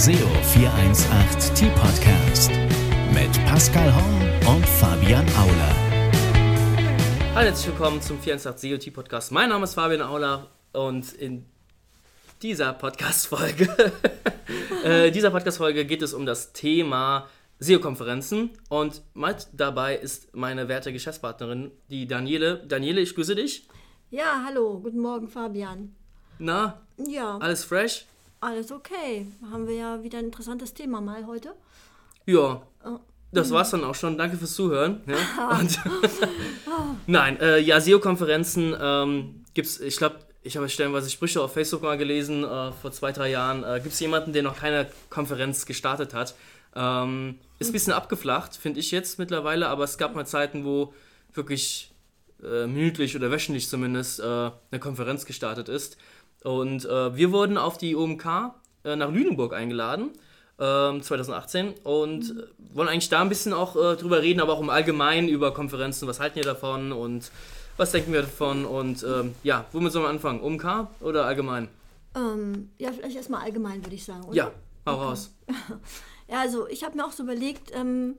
SEO 418 T-Podcast mit Pascal Horn und Fabian Auler. Hallo, herzlich willkommen zum 418 SEO T-Podcast. Mein Name ist Fabian Auler und in dieser Podcast-Folge äh, dieser Podcast-Folge geht es um das Thema SEO-Konferenzen und mit dabei ist meine werte Geschäftspartnerin, die Daniele. Daniele, ich grüße dich. Ja, hallo, guten Morgen, Fabian. Na, Ja, alles fresh? Alles okay. Haben wir ja wieder ein interessantes Thema mal heute. Ja, Oh, das war's dann auch schon. Danke fürs Zuhören. Ja. Und Nein, äh, ja, SEO-Konferenzen ähm, gibt's, ich glaube, ich habe stellenweise Sprüche auf Facebook mal gelesen, äh, vor zwei, drei Jahren. Äh, Gibt es jemanden, der noch keine Konferenz gestartet hat? Ähm, ist ein bisschen abgeflacht, finde ich jetzt mittlerweile, aber es gab mal Zeiten, wo wirklich äh, minütlich oder wöchentlich zumindest äh, eine Konferenz gestartet ist. Und äh, wir wurden auf die OMK äh, nach Lüneburg eingeladen, ähm, 2018, und äh, wollen eigentlich da ein bisschen auch äh, drüber reden, aber auch im Allgemeinen über Konferenzen. Was halten ihr davon und was denken wir davon? Und ähm, ja, womit sollen wir anfangen? OMK oder allgemein? Ähm, ja, vielleicht erstmal allgemein, würde ich sagen. Oder? Ja, hau raus. Ja, also ich habe mir auch so überlegt, ähm,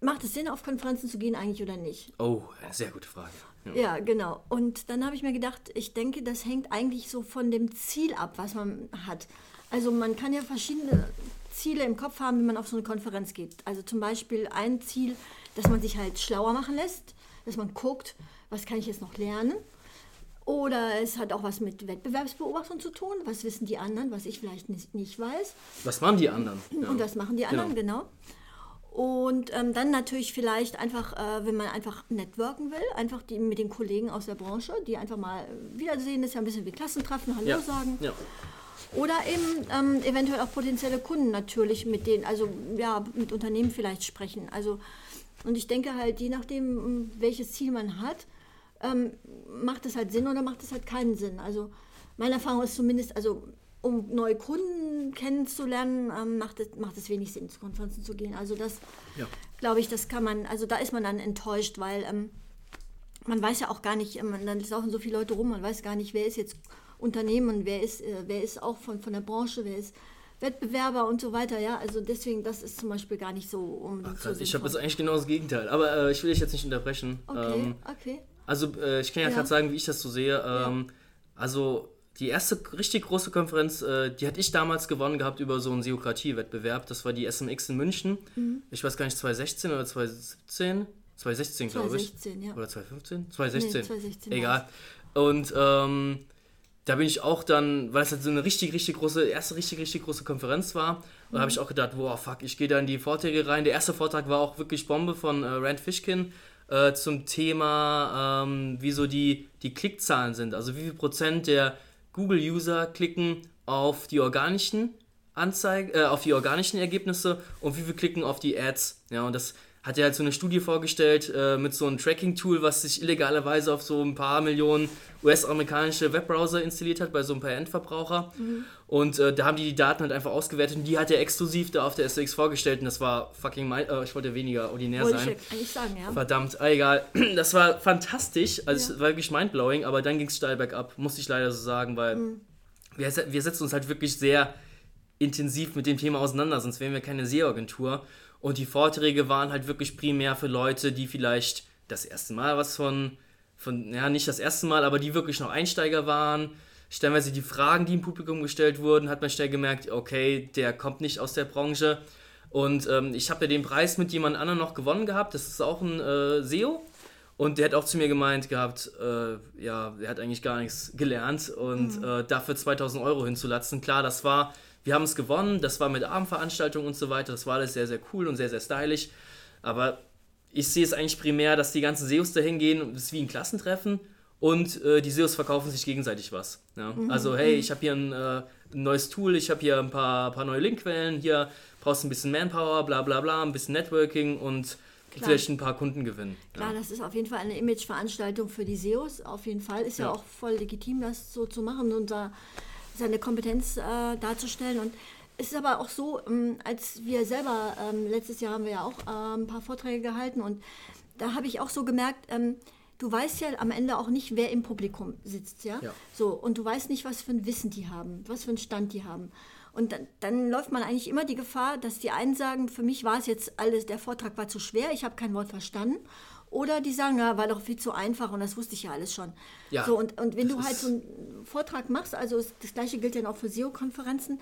macht es Sinn, auf Konferenzen zu gehen eigentlich oder nicht? Oh, eine sehr gute Frage. Ja. Ja, genau. Und dann habe ich mir gedacht, ich denke, das hängt eigentlich so von dem Ziel ab, was man hat. Also man kann ja verschiedene Ziele im Kopf haben, wenn man auf so eine Konferenz geht. Also zum Beispiel ein Ziel, dass man sich halt schlauer machen lässt, dass man guckt, was kann ich jetzt noch lernen. Oder es hat auch was mit Wettbewerbsbeobachtung zu tun. Was wissen die anderen, was ich vielleicht nicht, nicht weiß. Was machen die anderen? Ja. Und das machen die anderen, genau. Und ähm, dann natürlich vielleicht einfach, äh, wenn man einfach networken will, einfach die, mit den Kollegen aus der Branche, die einfach mal äh, wiedersehen, das ist ja ein bisschen wie Klassentreffen, Hallo ja. sagen. Ja. Oder eben ähm, eventuell auch potenzielle Kunden natürlich mit denen, also ja, mit Unternehmen vielleicht sprechen. Also, und ich denke halt, je nachdem, welches Ziel man hat, ähm, macht es halt Sinn oder macht es halt keinen Sinn. Also meine Erfahrung ist zumindest, also um neue Kunden kennenzulernen, ähm, macht, es, macht es wenig Sinn, zu Konferenzen zu gehen. Also das, Ja. glaube ich, das kann man, also da ist man dann enttäuscht, weil ähm, man weiß ja auch gar nicht, ähm, dann laufen so viele Leute rum, man weiß gar nicht, wer ist jetzt Unternehmen, wer ist, äh, wer ist auch von, von der Branche, wer ist Wettbewerber und so weiter, ja. Also deswegen, das ist zum Beispiel gar nicht so so Krass, ich habe jetzt eigentlich genau das Gegenteil. Aber äh, ich will dich jetzt nicht unterbrechen. Okay, Ähm, okay. Also äh, ich kann ja, Ja. gerade sagen, wie ich das so sehe. Ähm, Also die erste richtig große Konferenz, äh, die hatte ich damals gewonnen gehabt über so einen Seokratie-Wettbewerb. Das war die SMX in München. Mhm. Ich weiß gar nicht, 2016 oder 2017? 2016, glaube ich. 2016, ja. Oder 2015? 2016. Nee, 2016 Egal. Und ähm, da bin ich auch dann, weil es halt so eine richtig, richtig große, erste richtig, richtig große Konferenz war, und da Mhm. habe ich auch gedacht, wow, fuck, ich gehe da in die Vorträge rein. Der erste Vortrag war auch wirklich Bombe von äh, Rand Fishkin äh, zum Thema, ähm, wie so die, die Klickzahlen sind. Also wie viel Prozent der Google-User klicken auf die organischen Anzeigen, äh, auf die organischen Ergebnisse und wie viel klicken auf die Ads. Ja, und das hat er halt so eine Studie vorgestellt äh, mit so einem Tracking-Tool, was sich illegalerweise auf so ein paar Millionen US-amerikanische Webbrowser installiert hat, bei so ein paar Endverbraucher. Und äh, da haben die die Daten halt einfach ausgewertet und die hat er exklusiv da auf der SX vorgestellt und das war fucking, mein, äh, ich wollte weniger ordinär Wollte sein. eigentlich sagen, ja. Verdammt, ah, egal. Das war fantastisch. Also Ja. es war wirklich mindblowing, aber dann ging es steil bergab, muss ich leider so sagen, weil Mhm. wir, wir setzen uns halt wirklich sehr intensiv mit dem Thema auseinander, sonst wären wir keine SEO-Agentur. Und die Vorträge waren halt wirklich primär für Leute, die vielleicht das erste Mal was von, von, ja, nicht das erste Mal, aber die wirklich noch Einsteiger waren. Stellenweise die Fragen, die im Publikum gestellt wurden, hat man schnell gemerkt, okay, der kommt nicht aus der Branche. Und ähm, ich habe ja den Preis mit jemand anderem noch gewonnen gehabt. Das ist auch ein äh, SEO. Und der hat auch zu mir gemeint gehabt, äh, ja, er hat eigentlich gar nichts gelernt und äh, dafür 2000 Euro hinzulatzen. Klar, das war, wir haben es gewonnen, das war mit Abendveranstaltungen und so weiter. Das war alles sehr, sehr cool und sehr, sehr stylisch. Aber ich sehe es eigentlich primär, dass die ganzen SEOs da hingehen und es ist wie ein Klassentreffen und äh, die SEOs verkaufen sich gegenseitig was. Ja? Also, hey, ich habe hier ein, äh, neues Tool, ich habe hier ein paar, paar neue Linkquellen, hier brauchst du ein bisschen Manpower, bla bla bla, ein bisschen Networking und vielleicht ein paar Kunden gewinnen. Klar, das ist auf jeden Fall eine Imageveranstaltung für die SEOs. Auf jeden Fall ist ja, Ja. auch voll legitim, das so zu machen und da seine Kompetenz äh, darzustellen. Und es ist aber auch so, ähm, als wir selber, ähm, letztes Jahr haben wir ja auch äh, ein paar Vorträge gehalten und da habe ich auch so gemerkt, ähm, du weißt ja am Ende auch nicht, wer im Publikum sitzt, ja? Ja. So, und du weißt nicht, was für ein Wissen die haben, was für einen Stand die haben. Und dann, dann, läuft man eigentlich immer die Gefahr, dass die einen sagen, für mich war es jetzt alles, der Vortrag war zu schwer, ich habe kein Wort verstanden. Oder die sagen, ja, war doch viel zu einfach und das wusste ich ja alles schon. Ja, so, und, und wenn du halt so einen Vortrag machst, also das gleiche gilt ja auch für SEO-Konferenzen,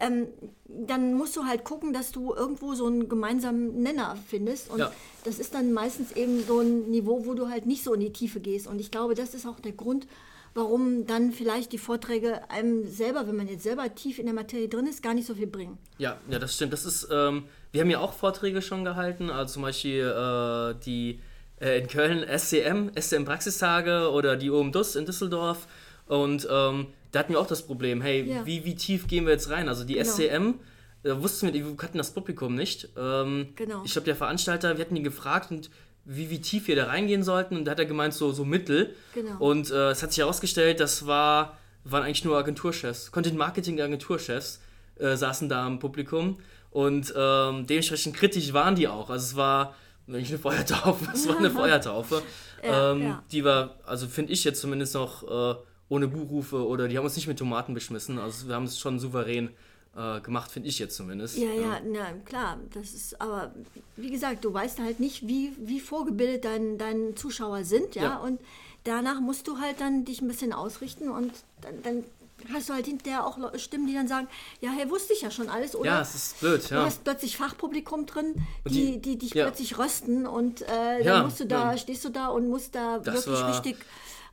ähm, dann musst du halt gucken, dass du irgendwo so einen gemeinsamen Nenner findest. Und ja. das ist dann meistens eben so ein Niveau, wo du halt nicht so in die Tiefe gehst. Und ich glaube, das ist auch der Grund, warum dann vielleicht die Vorträge einem selber, wenn man jetzt selber tief in der Materie drin ist, gar nicht so viel bringen. Ja, ja, das stimmt. Das ist, ähm, wir haben ja auch Vorträge schon gehalten, also zum Beispiel äh, die äh, in Köln SCM, SCM Praxistage oder die OMDUS in Düsseldorf. Und ähm, da hatten wir auch das Problem, hey, ja. wie, wie tief gehen wir jetzt rein? Also die genau. SCM, da wussten wir, wir hatten das Publikum nicht. Ähm, genau. Ich glaube, der Veranstalter, wir hatten ihn gefragt und wie, wie tief wir da reingehen sollten. Und da hat er gemeint, so, so mittel. Genau. Und äh, es hat sich herausgestellt, das war, waren eigentlich nur Agenturchefs, Content-Marketing-Agenturchefs äh, saßen da im Publikum. Und ähm, dementsprechend kritisch waren die auch. Also es war nicht eine Feuertaufe, es war eine Feuertaufe. ja, ähm, ja. Die war, also finde ich jetzt zumindest noch äh, ohne Buchrufe oder die haben uns nicht mit Tomaten beschmissen. Also wir haben es schon souverän äh, gemacht, finde ich jetzt zumindest. Ja, ja, na klar. Das ist, aber wie gesagt, du weißt halt nicht, wie, wie vorgebildet dein, deine Zuschauer sind, ja? ja. Und danach musst du halt dann dich ein bisschen ausrichten und dann, dann hast du halt hinterher auch Stimmen, die dann sagen, ja, hey, wusste ich ja schon alles, oder? Ja, es ist blöd, ja. Du hast plötzlich Fachpublikum drin, die, die, die dich ja. plötzlich rösten und äh, ja, dann musst du da, ja. stehst du da und musst da das wirklich richtig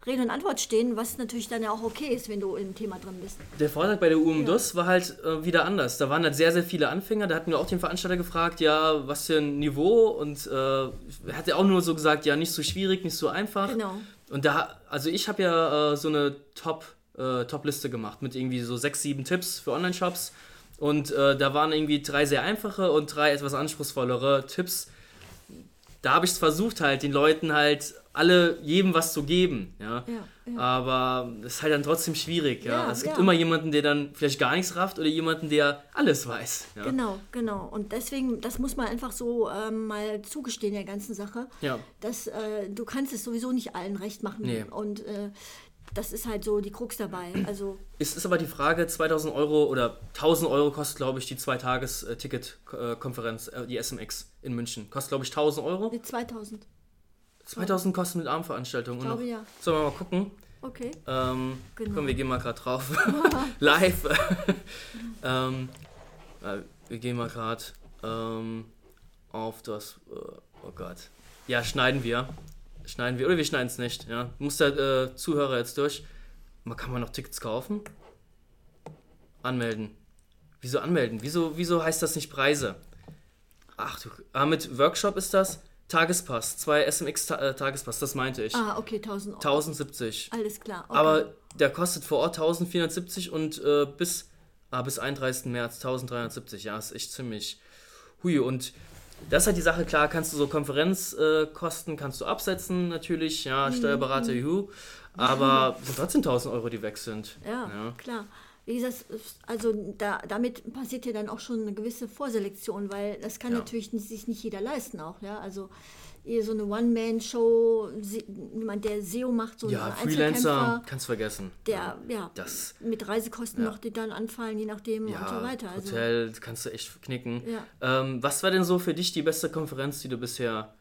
Rede und Antwort stehen, was natürlich dann ja auch okay ist, wenn du im Thema drin bist. Der Vortrag bei der UMDUS ja. war halt äh, wieder anders. Da waren halt sehr, sehr viele Anfänger. Da hatten wir auch den Veranstalter gefragt, ja, was für ein Niveau und äh, er hat ja auch nur so gesagt, ja, nicht so schwierig, nicht so einfach. Genau. Und da, also ich habe ja äh, so eine Top- äh, Top-Liste gemacht mit irgendwie so sechs, sieben Tipps für Online-Shops. Und äh, da waren irgendwie drei sehr einfache und drei etwas anspruchsvollere Tipps. Da habe ich es versucht, halt den Leuten halt alle jedem was zu geben. Ja. ja, ja. Aber es ist halt dann trotzdem schwierig. Ja. ja es gibt immer jemanden, der dann vielleicht gar nichts rafft oder jemanden, der alles weiß. Genau, genau. Und deswegen, das muss man einfach so ähm, mal zugestehen der ganzen Sache. Ja. Dass äh, du kannst es sowieso nicht allen recht machen. Nee. Und äh, das ist halt so die Krux dabei. Also es ist aber die Frage, 2000 Euro oder 1000 Euro kostet, glaube ich, die Zwei-Tages-Ticket-Konferenz, äh, die SMX in München. Kostet, glaube ich, 1000 Euro. Nee, 2000. 2000 kosten mit Abendveranstaltung. Ich glaube, ja. Sollen wir mal gucken? Okay. Ähm, genau. Komm, wir gehen mal gerade drauf. Live. ähm, wir gehen mal gerade ähm, auf das. Äh, oh Gott. Ja, schneiden wir schneiden wir. Oder wir schneiden es nicht. Ja. Muss der äh, Zuhörer jetzt durch. Man kann man noch Tickets kaufen? Anmelden. Wieso anmelden? Wieso, wieso heißt das nicht Preise? Ach du, ah, mit Workshop ist das? Tagespass, zwei SMX -Ta äh, Tagespass, das meinte ich. Ah, okay, 1000 Euro. 1070. Alles klar. Okay. Aber der kostet vor Ort 1470 und äh, bis, ah, bis 31. März 1370. Ja, ist echt ziemlich. Hui, und das ist halt die Sache, klar, kannst du so Konferenzkosten, äh, kannst du absetzen natürlich, ja, mhm. Steuerberater, juhu, aber es sind trotzdem 1000 Euro, die weg sind. Ja, ja. klar. Wie gesagt, also da, damit passiert ja dann auch schon eine gewisse Vorselektion, weil das kann ja. natürlich nicht, sich nicht jeder leisten auch, ja, also eher so eine One-Man-Show, jemand, der SEO macht, so ja, Freelancer, kannst vergessen. Der, ja, das, mit Reisekosten ja. noch, die dann anfallen, je nachdem ja, und so weiter. Also, Hotel kannst du echt knicken. Ähm, was war denn so für dich die beste Konferenz, die du bisher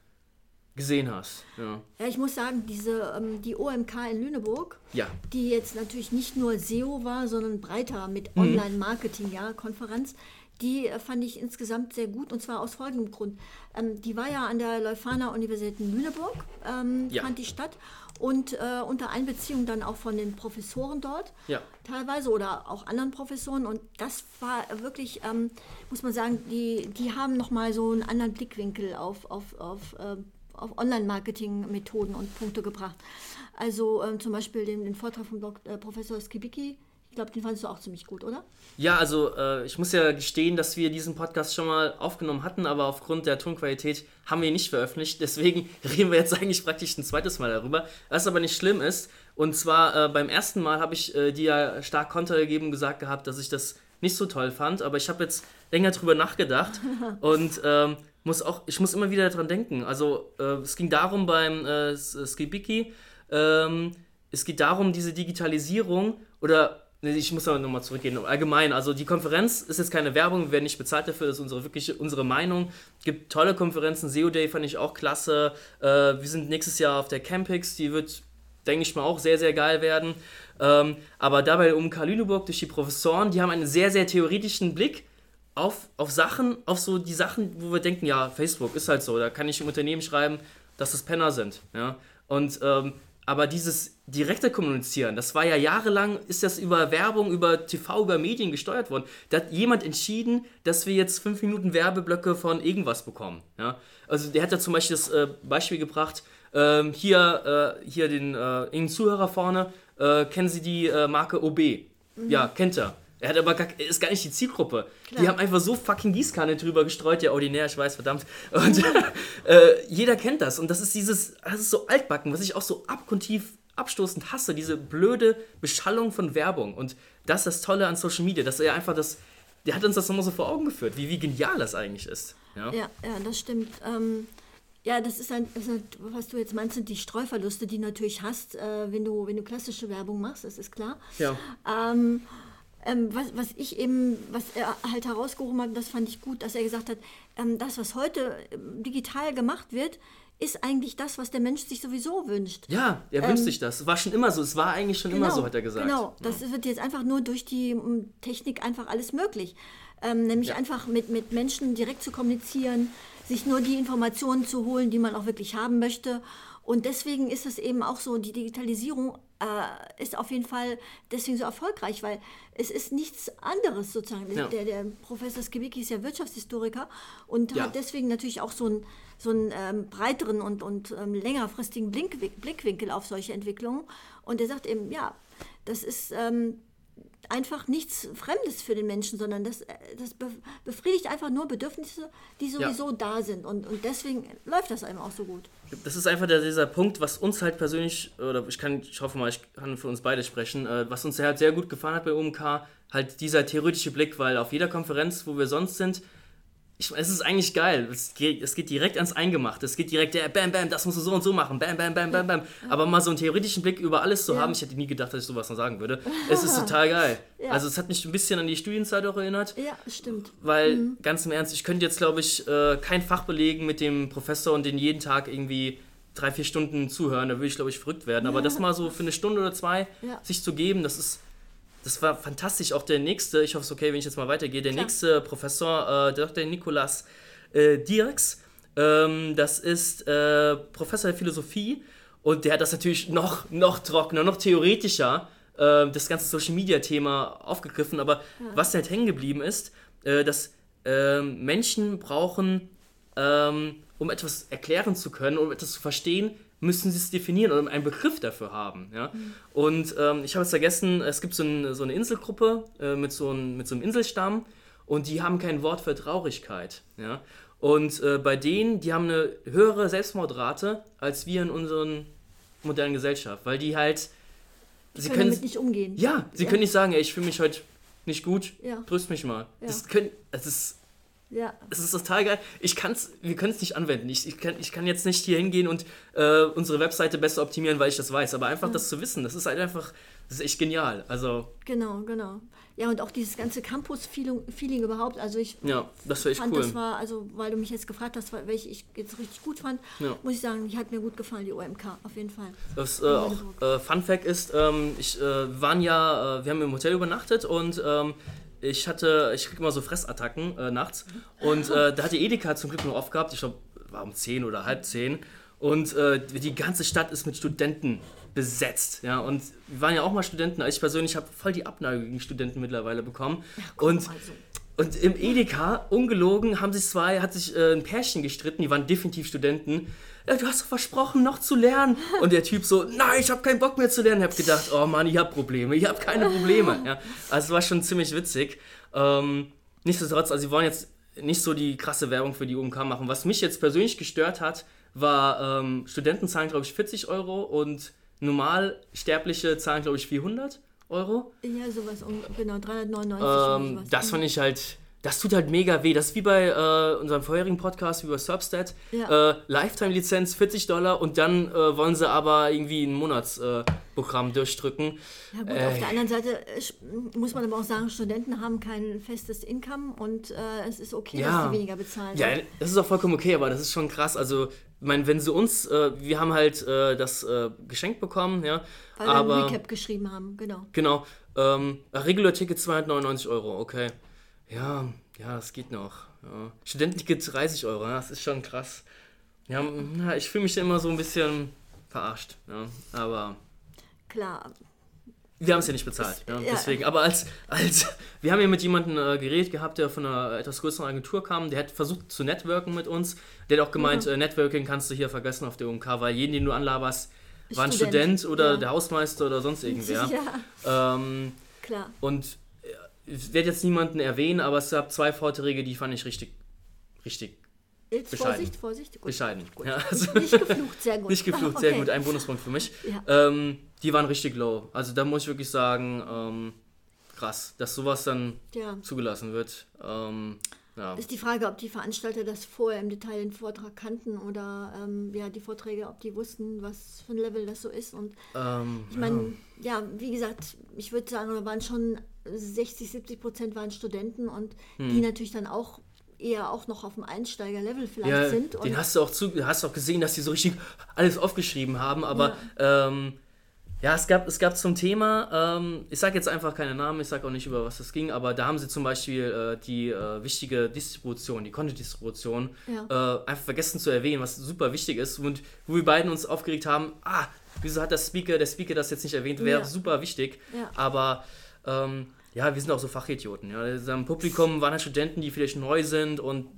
gesehen hast? Ja, ja ich muss sagen, diese, ähm, die OMK in Lüneburg, ja. die jetzt natürlich nicht nur SEO war, sondern breiter mit mhm. Online-Marketing, ja, Konferenz, die äh, fand ich insgesamt sehr gut und zwar aus folgendem Grund. Ähm, die war ja an der Leuphana Universität in Lüneburg, ähm, ja. fand die statt und äh, unter Einbeziehung dann auch von den Professoren dort ja. teilweise oder auch anderen Professoren und das war wirklich, ähm, muss man sagen, die, die haben nochmal so einen anderen Blickwinkel auf, auf, auf, äh, auf Online-Marketing-Methoden und Punkte gebracht. Also ähm, zum Beispiel den, den Vortrag von Dok äh, Professor Skibicki, ich glaube, den fandest du auch ziemlich gut, oder? Ja, also äh, ich muss ja gestehen, dass wir diesen Podcast schon mal aufgenommen hatten, aber aufgrund der Tonqualität haben wir ihn nicht veröffentlicht. Deswegen reden wir jetzt eigentlich praktisch ein zweites Mal darüber. Was aber nicht schlimm ist. Und zwar äh, beim ersten Mal habe ich äh, dir ja stark Konter gegeben und gesagt gehabt, dass ich das nicht so toll fand. Aber ich habe jetzt länger drüber nachgedacht und ähm, muss auch, ich muss immer wieder daran denken. Also äh, es ging darum beim äh, Skibiki, ähm, es geht darum, diese Digitalisierung oder Ich muss aber nochmal zurückgehen. Allgemein, also die Konferenz ist jetzt keine Werbung, wir werden nicht bezahlt dafür, das ist unsere wirklich unsere Meinung. Es gibt tolle Konferenzen, SEO Day fand ich auch klasse. Äh, wir sind nächstes Jahr auf der Campix, die wird, denke ich mal, auch sehr, sehr geil werden. Ähm, aber dabei um Karl Lüneburg durch die Professoren, die haben einen sehr, sehr theoretischen Blick auf, auf Sachen, auf so die Sachen, wo wir denken, ja, Facebook ist halt so, da kann ich im Unternehmen schreiben, dass das Penner sind. Ja? Und ähm, aber dieses direkte Kommunizieren, das war ja jahrelang, ist das über Werbung, über TV, über Medien gesteuert worden. Da hat jemand entschieden, dass wir jetzt fünf Minuten Werbeblöcke von irgendwas bekommen. Ja? Also der hat da zum Beispiel das äh, Beispiel gebracht, ähm, hier, äh, hier den äh, Zuhörer vorne, äh, kennen Sie die äh, Marke OB? Ja, kennt er. Er hat aber gar, ist gar nicht die Zielgruppe. Die haben einfach so fucking Gießkanne drüber gestreut, ja, ordinär, ich weiß, verdammt. Und äh, jeder kennt das. Und das ist dieses, das ist so altbacken, was ich auch so abgrundtief abstoßend hasse, diese blöde Beschallung von Werbung. Und das ist das Tolle an Social Media, dass er einfach das, der hat uns das nochmal so vor Augen geführt, wie, wie genial das eigentlich ist. Ja, Ja, ja, das stimmt. Ähm, ja, das ist, ein, das ist halt, was du jetzt meinst, sind die Streuverluste, die du natürlich hast, äh, wenn, du, wenn du klassische Werbung machst, das ist klar. ja. Ähm, ähm, was, was ich eben, was er halt herausgehoben hat, das fand ich gut, dass er gesagt hat, ähm, das, was heute ähm, digital gemacht wird, ist eigentlich das, was der Mensch sich sowieso wünscht. Ja, er wünscht sich das. War schon immer so. Es war eigentlich schon immer so, hat er gesagt. Genau, das wird jetzt einfach nur durch die m, Technik einfach alles möglich. Ähm, nämlich Ja. einfach mit, mit Menschen direkt zu kommunizieren, sich nur die Informationen zu holen, die man auch wirklich haben möchte. Und deswegen ist es eben auch so, die Digitalisierung äh, ist auf jeden Fall deswegen so erfolgreich, weil es ist nichts anderes sozusagen. Ja. Der, der Professor Skibicki ist ja Wirtschaftshistoriker und Ja. hat deswegen natürlich auch so einen, so einen ähm, breiteren und, und ähm, längerfristigen Blick, Blickwinkel auf solche Entwicklungen. Und er sagt eben, ja, das ist ähm, einfach nichts Fremdes für den Menschen, sondern das, äh, das be- befriedigt einfach nur Bedürfnisse, die sowieso da sind. Und, und deswegen läuft das einem auch so gut. Das ist einfach der, dieser Punkt, was uns halt persönlich, oder ich kann, ich hoffe mal, ich kann für uns beide sprechen, äh, was uns halt sehr gut gefallen hat bei OMK, halt dieser theoretische Blick, weil auf jeder Konferenz, wo wir sonst sind, ich, es ist eigentlich geil. Es geht, es geht direkt ans Eingemachte. Es geht direkt, ja, bam, bam, das musst du so und so machen. Bam, bam, bam, bam, bam. Aber mal so einen theoretischen Blick über alles zu Ja. haben, ich hätte nie gedacht, dass ich sowas noch sagen würde. Es ist total geil. Ja. Also es hat mich ein bisschen an die Studienzeit auch erinnert. Ja, stimmt. Weil, ganz im Ernst, ich könnte jetzt, glaube ich, äh, kein Fach belegen mit dem Professor und den jeden Tag irgendwie drei, vier Stunden zuhören. Da würde ich, glaube ich, verrückt werden. Aber das mal so für eine Stunde oder zwei sich zu geben, das ist. Das war fantastisch. Auch der nächste, ich hoffe, es ist okay, wenn ich jetzt mal weitergehe, der Klar. nächste Professor, äh, Dr. Nikolas äh, Dirks, ähm, das ist äh, Professor der Philosophie und der hat das natürlich noch, noch trockener, noch theoretischer, äh, das ganze Social Media Thema aufgegriffen. Aber was halt hängen geblieben ist, äh, dass ähm, Menschen brauchen, ähm, um etwas erklären zu können, um etwas zu verstehen, müssen sie es definieren oder einen Begriff dafür haben. Ja? Und ähm, ich habe jetzt vergessen, es gibt so, ein, so eine Inselgruppe äh, mit, so ein, mit so einem Inselstamm und die haben kein Wort für Traurigkeit. Ja? Und äh, bei denen, die haben eine höhere Selbstmordrate als wir in unseren modernen Gesellschaft, weil die halt, sie können können, damit nicht umgehen. ja, sie können nicht sagen, ey, ich fühle mich heute nicht gut, Ja. tröst mich mal. Ja. Das können, es ist Ja. es ist total geil. Ich kann's, wir können es nicht anwenden. Ich, ich, kann, ich kann jetzt nicht hier hingehen und äh, unsere Webseite besser optimieren, weil ich das weiß. Aber einfach das zu wissen, das ist halt einfach, das ist echt genial. Also, Genau, genau. Ja, und auch dieses ganze Campus-Feeling Feeling überhaupt. Also ich ja, das wäre echt fand, cool. das war, also weil du mich jetzt gefragt hast, welche ich jetzt richtig gut fand, Ja. muss ich sagen, die hat mir gut gefallen, die OMK, auf jeden Fall. Das äh, auch äh, Fun Fact ist, ähm, ich äh, waren ja, äh, wir haben im Hotel übernachtet und ähm, ich hatte, ich krieg immer so Fressattacken äh, nachts. Und äh, da hat die Edeka zum Glück noch aufgehabt. Ich glaube, war um 10 oder halb 10 und äh, die ganze Stadt ist mit Studenten besetzt, ja. Und wir waren ja auch mal Studenten. Ich persönlich habe voll die Abneigung gegen Studenten mittlerweile bekommen. Und Also, und im Edeka, ungelogen, haben sich zwei, hat sich äh, ein Pärchen gestritten, die waren definitiv Studenten. Ja, du hast doch versprochen, noch zu lernen. Und der Typ so, nein, ich habe keinen Bock mehr zu lernen. Ich habe gedacht, oh Mann, ich habe Probleme, ich habe keine Probleme. Ja, also es war schon ziemlich witzig. Ähm, nichtsdestotrotz, also sie wollen jetzt nicht so die krasse Werbung für die UMK machen. Was mich jetzt persönlich gestört hat, war, ähm, Studenten zahlen, glaube ich, 40 Euro und Normalsterbliche zahlen, glaube ich, 400 Euro. ja, sowas, um, genau, 399 oder Ähm, das fand ich halt, das tut halt mega weh. Das ist wie bei äh, unserem vorherigen Podcast, bei Substat. Ja. Äh, Lifetime-Lizenz 40 Dollar und dann äh, wollen sie aber irgendwie ein Monatsprogramm durchdrücken. Ja gut, auf der anderen Seite äh, muss man aber auch sagen, Studenten haben kein festes Income und äh, es ist okay, Ja. dass sie weniger bezahlen. Ja, das ist auch vollkommen okay, aber das ist schon krass. Also, ich meine, wenn sie uns, äh, wir haben halt äh, das äh, geschenkt bekommen, ja. Weil wir aber ein Recap geschrieben haben, genau. genau, ähm, Regular Ticket 299 Euro, okay. Ja, ja, das geht noch. Ja. Studententicket 30 Euro, ja, das ist schon krass. Ja, ich fühle mich immer so ein bisschen verarscht, ja. Aber Klar, wir haben es ja nicht bezahlt, ja, deswegen. Aber als, als wir haben ja mit jemandem äh, geredet gehabt, der von einer etwas größeren Agentur kam, der hat versucht zu networken mit uns. Der hat auch gemeint, Mhm. äh, Networking kannst du hier vergessen auf der UMK, weil jeden, den du anlaberst, war ein Student, Student oder der Hausmeister oder sonst irgendwer. Ja, Ähm, klar. und ich werde jetzt niemanden erwähnen, aber es gab zwei Vorträge, die fand ich richtig, richtig Jetzt bescheiden. Vorsicht, Vorsicht. Gut. bescheiden. Ja, also, Nicht geflucht, sehr gut. nicht geflucht, sehr Okay. gut, ein Bonuspunkt für mich. Ja. Ähm, die waren richtig low. Also da muss ich wirklich sagen, ähm, krass, dass sowas dann Ja. zugelassen wird. Ähm. Ist die Frage, ob die Veranstalter das vorher im Detail den Vortrag kannten oder ähm, ja, die Vorträge, ob die wussten, was für ein Level das so ist. Und Ähm, ich meine, ja, wie gesagt, ich würde sagen, da waren schon 60, 70 Prozent waren Studenten und Hm. die natürlich dann auch eher auch noch auf dem Einsteigerlevel vielleicht ja, sind. Den hast du auch zu, hast auch gesehen, dass die so richtig alles aufgeschrieben haben, aber ja, ähm, ja es, gab, es gab zum Thema, ähm, ich sage jetzt einfach keine Namen, ich sage auch nicht, über was das ging, aber da haben sie zum Beispiel äh, die äh, wichtige Distribution, die Content-Distribution, Ja. äh, einfach vergessen zu erwähnen, was super wichtig ist und wo wir beiden uns aufgeregt haben, ah, wieso hat der Speaker, der Speaker das jetzt nicht erwähnt, wäre Ja. super wichtig, Ja. aber ähm, ja, wir sind auch so Fachidioten. Ja. Also Im Publikum waren halt Studenten, die vielleicht neu sind und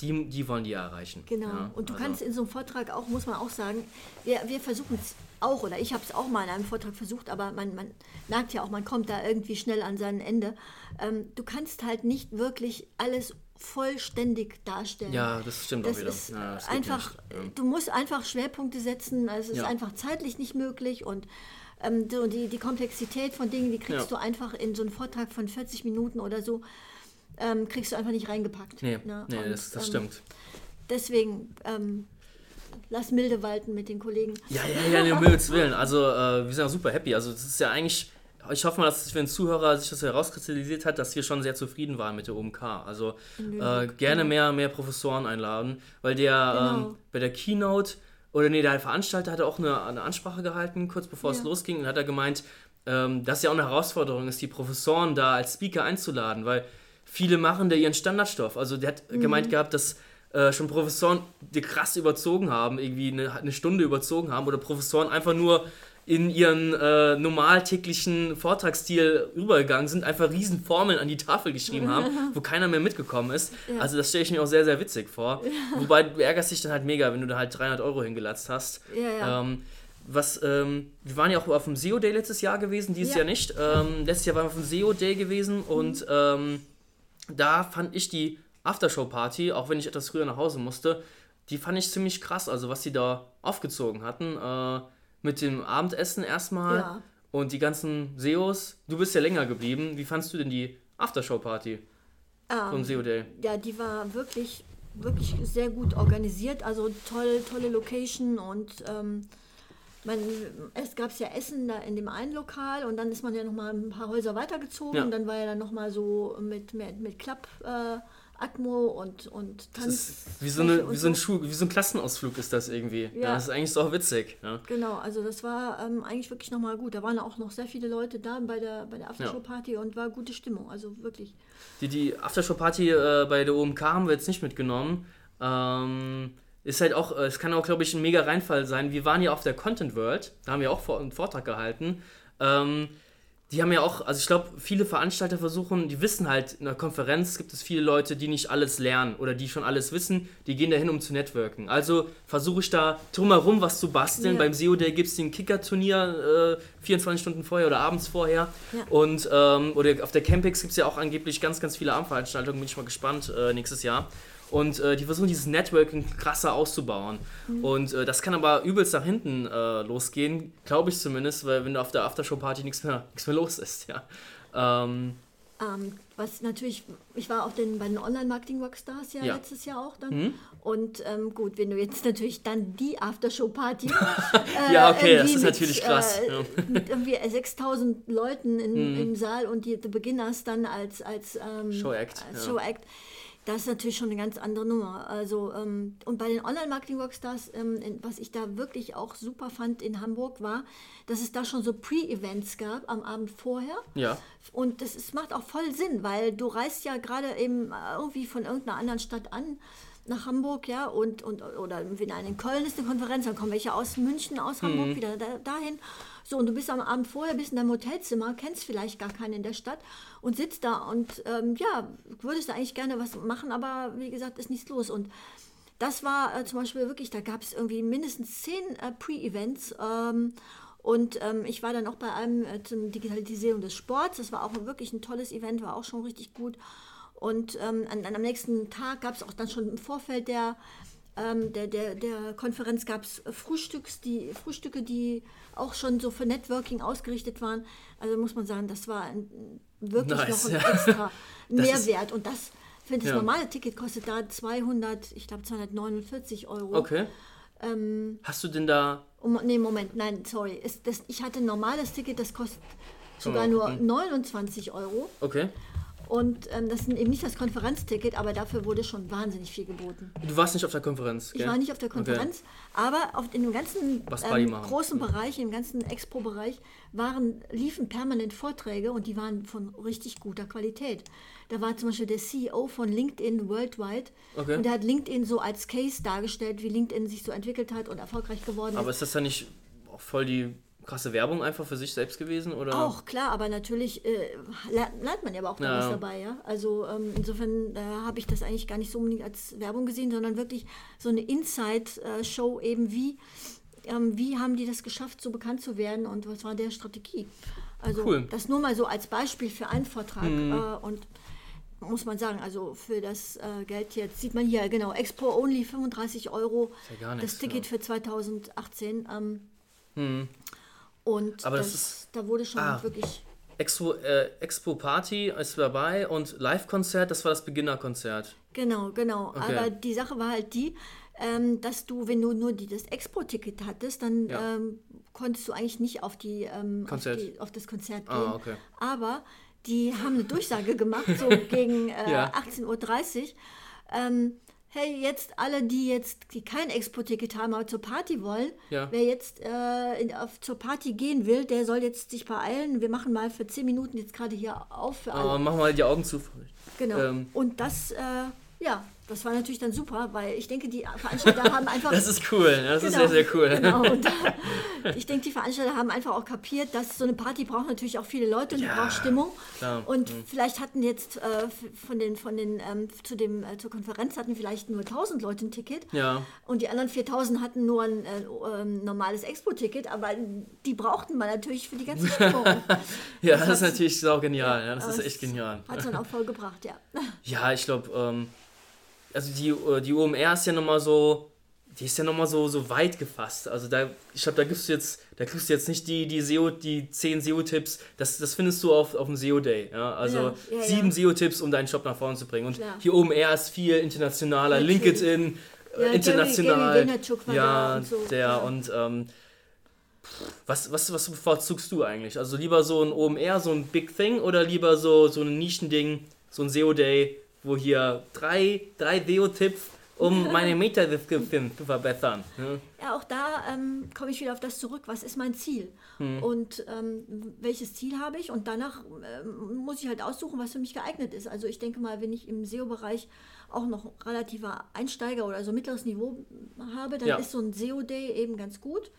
die, die wollen die erreichen. Genau. Ja, und du also- kannst in so einem Vortrag auch, muss man auch sagen, wir, wir versuchen es auch, oder ich habe es auch mal in einem Vortrag versucht, aber man, man merkt ja auch, man kommt da irgendwie schnell an sein Ende. Ähm, du kannst halt nicht wirklich alles vollständig darstellen. Ja, das stimmt Das auch wieder. ist Ja, einfach, du musst einfach Schwerpunkte setzen, es ist Ja. einfach zeitlich nicht möglich und ähm, so die, die Komplexität von Dingen, die kriegst Ja. du einfach in so einen Vortrag von 40 Minuten oder so, ähm, kriegst du einfach nicht reingepackt. Nee, ne? nee Und, das, das ähm, stimmt. Deswegen, ähm, lass milde walten mit den Kollegen. Ja, ja, ja, nee, um Himmels Willen. Also, äh, wir sind auch super happy. Also, das ist ja eigentlich. Ich hoffe mal, dass für den Zuhörer sich das herauskristallisiert hat, dass wir schon sehr zufrieden waren mit der OMK. Also äh, gerne mehr, mehr Professoren einladen, weil der Genau. ähm, bei der Keynote oder nee, der Veranstalter hatte auch eine, eine Ansprache gehalten, kurz bevor es Ja. losging, und hat er gemeint, ähm, dass ja auch eine Herausforderung ist, die Professoren da als Speaker einzuladen, weil viele machen da ihren Standardstoff. Also der hat Mhm. gemeint gehabt, dass äh, schon Professoren die krass überzogen haben, irgendwie eine, eine Stunde überzogen haben oder Professoren einfach nur in ihren äh, normal täglichen Vortragsstil rübergegangen sind, einfach riesen Formeln an die Tafel geschrieben haben, wo keiner mehr mitgekommen ist. Ja. Also das stelle ich mir auch sehr, sehr witzig vor. Wobei du ärgerst dich dann halt mega, wenn du da halt 300 Euro hingelatzt hast. Ja, ja. Ähm, was, ähm, wir waren ja auch auf dem SEO Day letztes Jahr gewesen, dieses Ja. Jahr nicht. Ähm, letztes Jahr waren wir auf dem SEO Day gewesen und ähm, da fand ich die Aftershow-Party, auch wenn ich etwas früher nach Hause musste, die fand ich ziemlich krass. Also was die da aufgezogen hatten. Äh, mit dem Abendessen erstmal Ja. und die ganzen SEOs. Du bist ja länger geblieben. Wie fandst du denn die Aftershow-Party vom Ähm, SEO Day? ja, die war wirklich, wirklich sehr gut organisiert. Also toll, tolle Location und ähm, man, es gab ja Essen da in dem einen Lokal und dann ist man ja nochmal ein paar Häuser weitergezogen Ja. und dann war ja dann nochmal so mit, mit, mit Klapp. Äh, Atmo und, und Das Tanz. ist wie so, eine, wie so ein Schuh, wie so ein Klassenausflug ist das irgendwie. Ja, Ja. das ist eigentlich so witzig. Ja. Genau, also das war ähm, eigentlich wirklich nochmal gut. Da waren auch noch sehr viele Leute da bei der, bei der Aftershow-Party und war gute Stimmung. Also wirklich. Die, die Aftershow-Party äh, bei der OMK haben wir jetzt nicht mitgenommen. Ähm, ist halt auch, äh, es kann auch, glaube ich, ein mega Reinfall sein. Wir waren ja auf der Content World, da haben wir auch vor, einen Vortrag gehalten. Ähm, die haben ja auch, also ich glaube, viele Veranstalter versuchen, die wissen halt, in der Konferenz gibt es viele Leute, die nicht alles lernen oder die schon alles wissen, die gehen dahin, um zu networken. Also versuche ich da drumherum was zu basteln. Ja. Beim SEO Day gibt es den Kicker-Turnier äh, 24 Stunden vorher oder abends vorher. Ja. Und ähm, oder auf der Campix gibt es ja auch angeblich ganz, ganz viele Abendveranstaltungen, bin ich mal gespannt äh, nächstes Jahr. Und äh, die versuchen dieses Networking krasser auszubauen. Mhm. Und äh, das kann aber übelst nach hinten äh, losgehen, glaube ich zumindest, weil wenn auf der Aftershow-Party nichts mehr, nichts mehr los ist, ja. Ähm, Ähm, was natürlich, ich war auch den, bei den Online-Marketing-Rockstars ja, Ja. letztes Jahr auch dann. Und ähm, gut, wenn du jetzt natürlich dann die Aftershow-Party. äh, Ja, okay, das ist natürlich krass, Äh, ja. Mit irgendwie 6000 Leuten in, im Saal und die The Beginners dann als, als ähm, Showact, Als ja. Showact. Das ist natürlich schon eine ganz andere Nummer. Also, ähm, und bei den Online-Marketing-Rockstars, ähm, was ich da wirklich auch super fand in Hamburg, war, dass es da schon so Pre-Events gab am Abend vorher. Ja. Und das ist, macht auch voll Sinn, weil du reist ja gerade eben irgendwie von irgendeiner anderen Stadt an nach Hamburg, ja, und, und oder wenn in Köln ist eine Konferenz, dann kommen welche aus München, aus Hamburg wieder da, dahin. So, und du bist am Abend vorher, bist in deinem Hotelzimmer, kennst vielleicht gar keinen in der Stadt und sitzt da und ähm, ja, würdest da eigentlich gerne was machen, aber wie gesagt, ist nichts los. Und das war äh, zum Beispiel wirklich, da gab es irgendwie mindestens zehn äh, Pre-Events. Ähm, und ähm, ich war dann auch bei einem äh, zum Digitalisierung des Sports. Das war auch wirklich ein tolles Event, war auch schon richtig gut. Und ähm, an, an, am nächsten Tag gab es auch dann schon im Vorfeld der, ähm, der, der, der Konferenz gab es Frühstücks, die, Frühstücke, die auch schon so für Networking ausgerichtet waren. Also muss man sagen, das war ein, wirklich Nice, noch ein ja. extra Mehrwert. Und das, finde das Ja. normale Ticket kostet da 200, ich glaube 249 Euro. Okay. Ähm, Hast du denn da. um, nee, Moment, nein, sorry. Ist das, ich hatte ein normales Ticket, das kostet sogar nur okay. 29 Euro. Okay. Und ähm, das ist eben nicht das Konferenzticket, aber dafür wurde schon wahnsinnig viel geboten. Du warst nicht auf der Konferenz, Ich gell? war nicht auf der Konferenz, aber auf, in dem ganzen ähm, großen Bereich, im ganzen Expo-Bereich, waren, liefen permanent Vorträge und die waren von richtig guter Qualität. Da war zum Beispiel der CEO von LinkedIn Worldwide Okay. und der hat LinkedIn so als Case dargestellt, wie LinkedIn sich so entwickelt hat und erfolgreich geworden Aber ist. ist das dann nicht auch voll die krasse Werbung einfach für sich selbst gewesen? Oder? Auch, klar, aber natürlich äh, lernt, man ja aber auch da Ja. was dabei, ja. Also ähm, insofern äh, habe ich das eigentlich gar nicht so unbedingt als Werbung gesehen, sondern wirklich so eine Inside-Show eben, wie, ähm, wie haben die das geschafft, so bekannt zu werden und was war der Strategie. Also Cool. das nur mal so als Beispiel für einen Vortrag Mhm. äh, und muss man sagen, also für das äh, Geld jetzt sieht man hier, genau, Expo Only 35 Euro, ja gar das nichts, Ticket ja. für 2018. Ähm, Hm. Und Aber das das, ist- da wurde schon Ah. wirklich Expo, äh, Expo Party ist dabei und Live-Konzert, das war das Beginnerkonzert. Genau, genau. Okay. Aber die Sache war halt die, ähm, dass du, wenn du nur die, das Expo-Ticket hattest, dann Ja. ähm, konntest du eigentlich nicht auf, die, ähm, auf, die, auf das Konzert gehen. Ah, okay. Aber die haben eine Durchsage gemacht, so gegen äh, Ja. 18.30 Uhr. Ähm, hey, jetzt alle, die jetzt die kein Expo-Ticket haben, aber zur Party wollen, Ja. wer jetzt äh, in, auf, zur Party gehen will, der soll jetzt sich beeilen. Wir machen mal für 10 Minuten jetzt gerade hier auf für alle. Aber mach mal die Augen zu. Genau. Ähm, und das, äh, ja, das war natürlich dann super, weil ich denke, die Veranstalter haben einfach. Das ist cool, das ist Genau, sehr, sehr cool. Genau. Und, äh, ich denke, die Veranstalter haben einfach auch kapiert, dass so eine Party braucht natürlich auch viele Leute und Ja, braucht Stimmung. klar. Und vielleicht hatten jetzt äh, von den, von den ähm, zu dem, äh, zur Konferenz hatten vielleicht nur 1000 Leute ein Ticket. Ja. Und die anderen 4000 hatten nur ein äh, ähm, normales Expo-Ticket, aber die brauchten man natürlich für die ganze Stimmung. Ja, Das das ist natürlich sau genial. Ja, das ist echt genial. Hat es dann auch voll gebracht, ja. Ja, ich glaube, ähm, also die, äh, die OMR ist ja nochmal so, die ist ja nochmal so, so weit gefasst. Also da, ich glaube, da gibst du jetzt, da kriegst du jetzt nicht die, die SEO, die 10 SEO-Tipps, das, das findest du auf, auf dem SEO-Day. Ja? Also Ja, ja, sieben. SEO-Tipps, um deinen Shop nach vorne zu bringen. Und Klar. hier OMR ist viel internationaler, Natürlich. LinkedIn, äh, Ja, Gary- international. Gary war ja, und so, der und ähm, was, was, was bevorzugst du eigentlich? Also lieber so ein OMR, so ein Big Thing oder lieber so, so ein Nischending, so ein SEO-Day, wo hier drei, drei SEO-Tipps, um meine Meta-Description zu verbessern. ne? Ja, auch da ähm, komme ich wieder auf das zurück. Was ist mein Ziel? Hm. Und ähm, welches Ziel habe ich? Und danach ähm, muss ich halt aussuchen, was für mich geeignet ist. Also ich denke mal, wenn ich im SEO-Bereich auch noch relativer Einsteiger oder so mittleres Niveau habe, dann Ja. ist so ein SEO-Day eben ganz gut.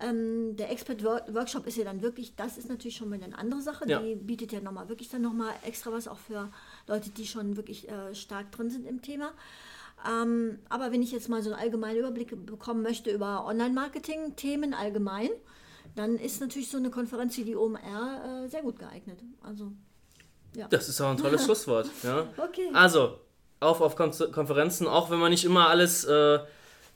Ähm, der Expert-Workshop ist ja dann wirklich, das ist natürlich schon mal eine andere Sache. Ja. Die bietet ja nochmal wirklich dann nochmal extra was auch für Leute, die schon wirklich äh, stark drin sind im Thema. Ähm, aber wenn ich jetzt mal so einen allgemeinen Überblick bekommen möchte über Online-Marketing-Themen allgemein, dann ist natürlich so eine Konferenz wie die OMR äh, sehr gut geeignet. Also, ja. Das ist auch ein tolles Schlusswort. Ja? Okay. Also, auf auf Kon Konferenzen, auch wenn man nicht immer alles, äh,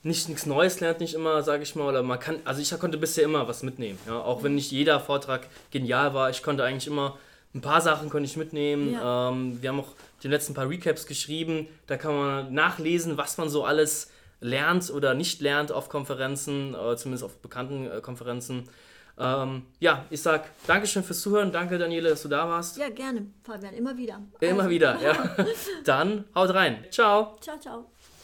nicht nichts Neues lernt, nicht immer, sage ich mal, oder man kann, also ich konnte bisher immer was mitnehmen. Ja? Auch wenn nicht jeder Vortrag genial war, ich konnte eigentlich immer ein paar Sachen konnte ich mitnehmen. Ja. Ähm, wir haben auch die letzten paar Recaps geschrieben. Da kann man nachlesen, was man so alles lernt oder nicht lernt auf Konferenzen, äh, zumindest auf bekannten äh, Konferenzen. Ähm, ja, ich sag Dankeschön fürs Zuhören. Danke, Daniele, dass du da warst. Ja, gerne, Fabian, immer wieder. Immer Also, wieder, ja. Dann haut rein. Ciao. Ciao, ciao.